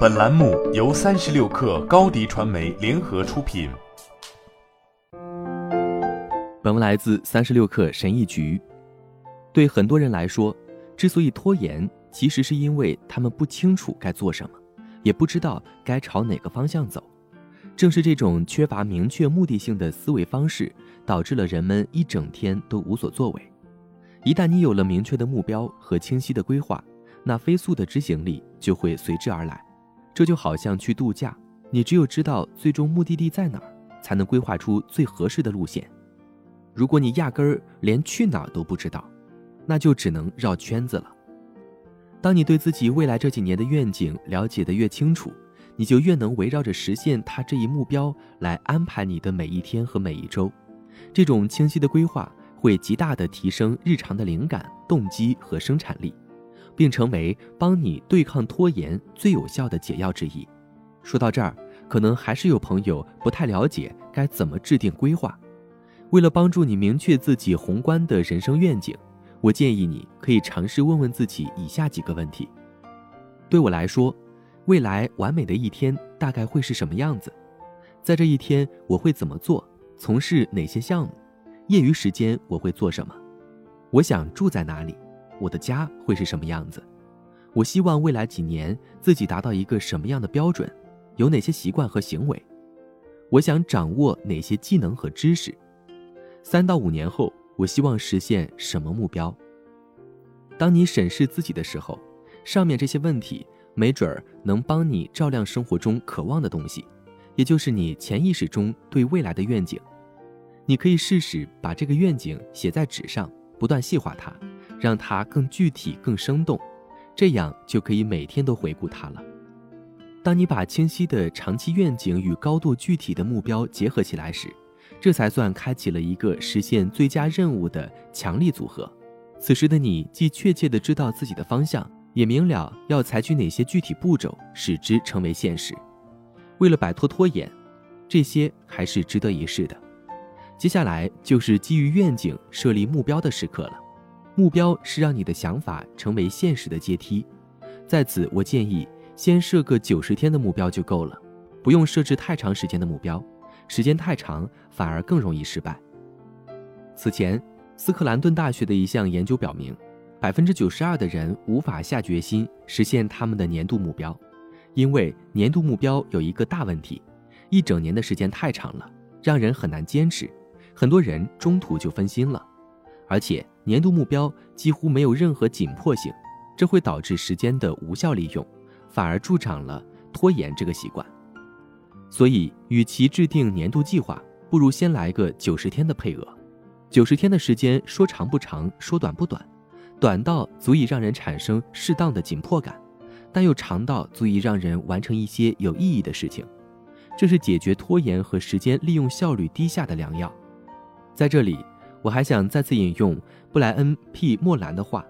本栏目由三十六氪高低传媒联合出品。本文来自三十六氪神译局。对很多人来说，之所以拖延，其实是因为他们不清楚该做什么，也不知道该朝哪个方向走。正是这种缺乏明确目的性的思维方式，导致了人们一整天都无所作为。一旦你有了明确的目标和清晰的规划，那飞速的执行力就会随之而来。这就好像去度假，你只有知道最终目的地在哪儿，才能规划出最合适的路线。如果你压根儿连去哪儿都不知道，那就只能绕圈子了。当你对自己未来这几年的愿景了解的越清楚，你就越能围绕着实现它这一目标来安排你的每一天和每一周。这种清晰的规划会极大的提升日常的灵感、动机和生产力。并成为帮你对抗拖延最有效的解药之一。说到这儿，可能还是有朋友不太了解该怎么制定规划。为了帮助你明确自己宏观的人生愿景，我建议你可以尝试问问自己以下几个问题：对我来说，未来完美的一天大概会是什么样子？在这一天，我会怎么做？从事哪些项目？业余时间我会做什么？我想住在哪里？我的家会是什么样子？我希望未来几年自己达到一个什么样的标准？有哪些习惯和行为？我想掌握哪些技能和知识？三到五年后，我希望实现什么目标？当你审视自己的时候，上面这些问题没准儿能帮你照亮生活中渴望的东西，也就是你潜意识中对未来的愿景。你可以试试把这个愿景写在纸上，不断细化它。让它更具体、更生动，这样就可以每天都回顾它了。当你把清晰的长期愿景与高度具体的目标结合起来时，这才算开启了一个实现最佳任务的强力组合。此时的你既确切地知道自己的方向，也明了要采取哪些具体步骤使之成为现实。为了摆脱拖延，这些还是值得一试的。接下来就是基于愿景设立目标的时刻了。目标是让你的想法成为现实的阶梯，在此我建议先设个九十天的目标就够了，不用设置太长时间的目标，时间太长反而更容易失败。此前，斯克兰顿大学的一项研究表明，百分之九十二的人无法下决心实现他们的年度目标，因为年度目标有一个大问题：一整年的时间太长了，让人很难坚持，很多人中途就分心了，而且。年度目标几乎没有任何紧迫性，这会导致时间的无效利用，反而助长了拖延这个习惯。所以，与其制定年度计划，不如先来个九十天的配额。九十天的时间说长不长，说短不短，短到足以让人产生适当的紧迫感，但又长到足以让人完成一些有意义的事情。这是解决拖延和时间利用效率低下的良药。在这里。我还想再次引用布莱恩 ·P· 莫兰的话：“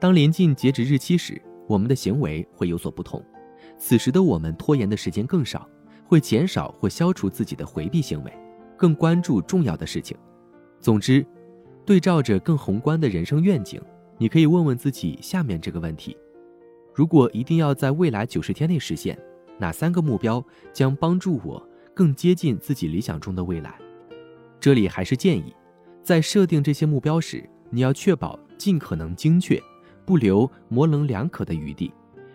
当临近截止日期时，我们的行为会有所不同。此时的我们拖延的时间更少，会减少或消除自己的回避行为，更关注重要的事情。总之，对照着更宏观的人生愿景，你可以问问自己下面这个问题：如果一定要在未来九十天内实现，哪三个目标将帮助我更接近自己理想中的未来？这里还是建议。”在设定这些目标时，你要确保尽可能精确，不留模棱两可的余地，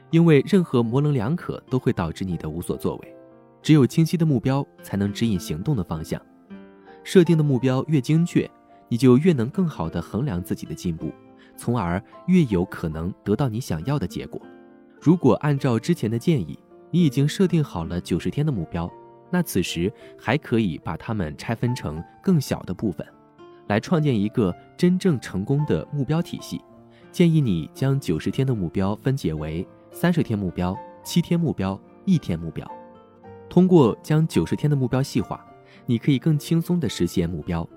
因为任何模棱两可都会导致你的无所作为。只有清晰的目标，才能指引行动的方向。设定的目标越精确，你就越能更好地衡量自己的进步，从而越有可能得到你想要的结果。如果按照之前的建议，你已经设定好了九十天的目标，那此时还可以把它们拆分成更小的部分。来创建一个真正成功的目标体系，建议你将九十天的目标分解为三十天目标、七天目标、一天目标。通过将九十天的目标细化，你可以更轻松地实现目标。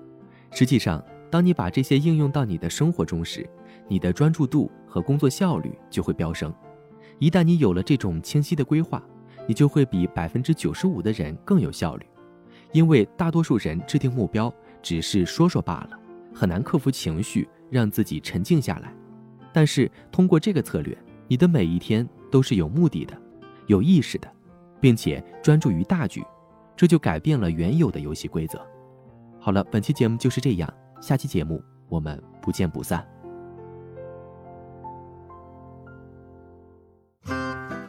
实际上，当你把这些应用到你的生活中时，你的专注度和工作效率就会飙升。一旦你有了这种清晰的规划，你就会比百分之九十五的人更有效率，因为大多数人制定目标。只是说说罢了，很难克服情绪，让自己沉静下来。但是通过这个策略，你的每一天都是有目的的，有意识的，并且专注于大局，这就改变了原有的游戏规则。好了，本期节目就是这样，下期节目我们不见不散。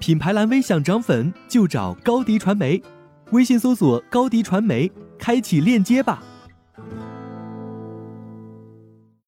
品牌蓝 V 想涨粉就找高迪传媒，微信搜索高迪传媒，开启链接吧。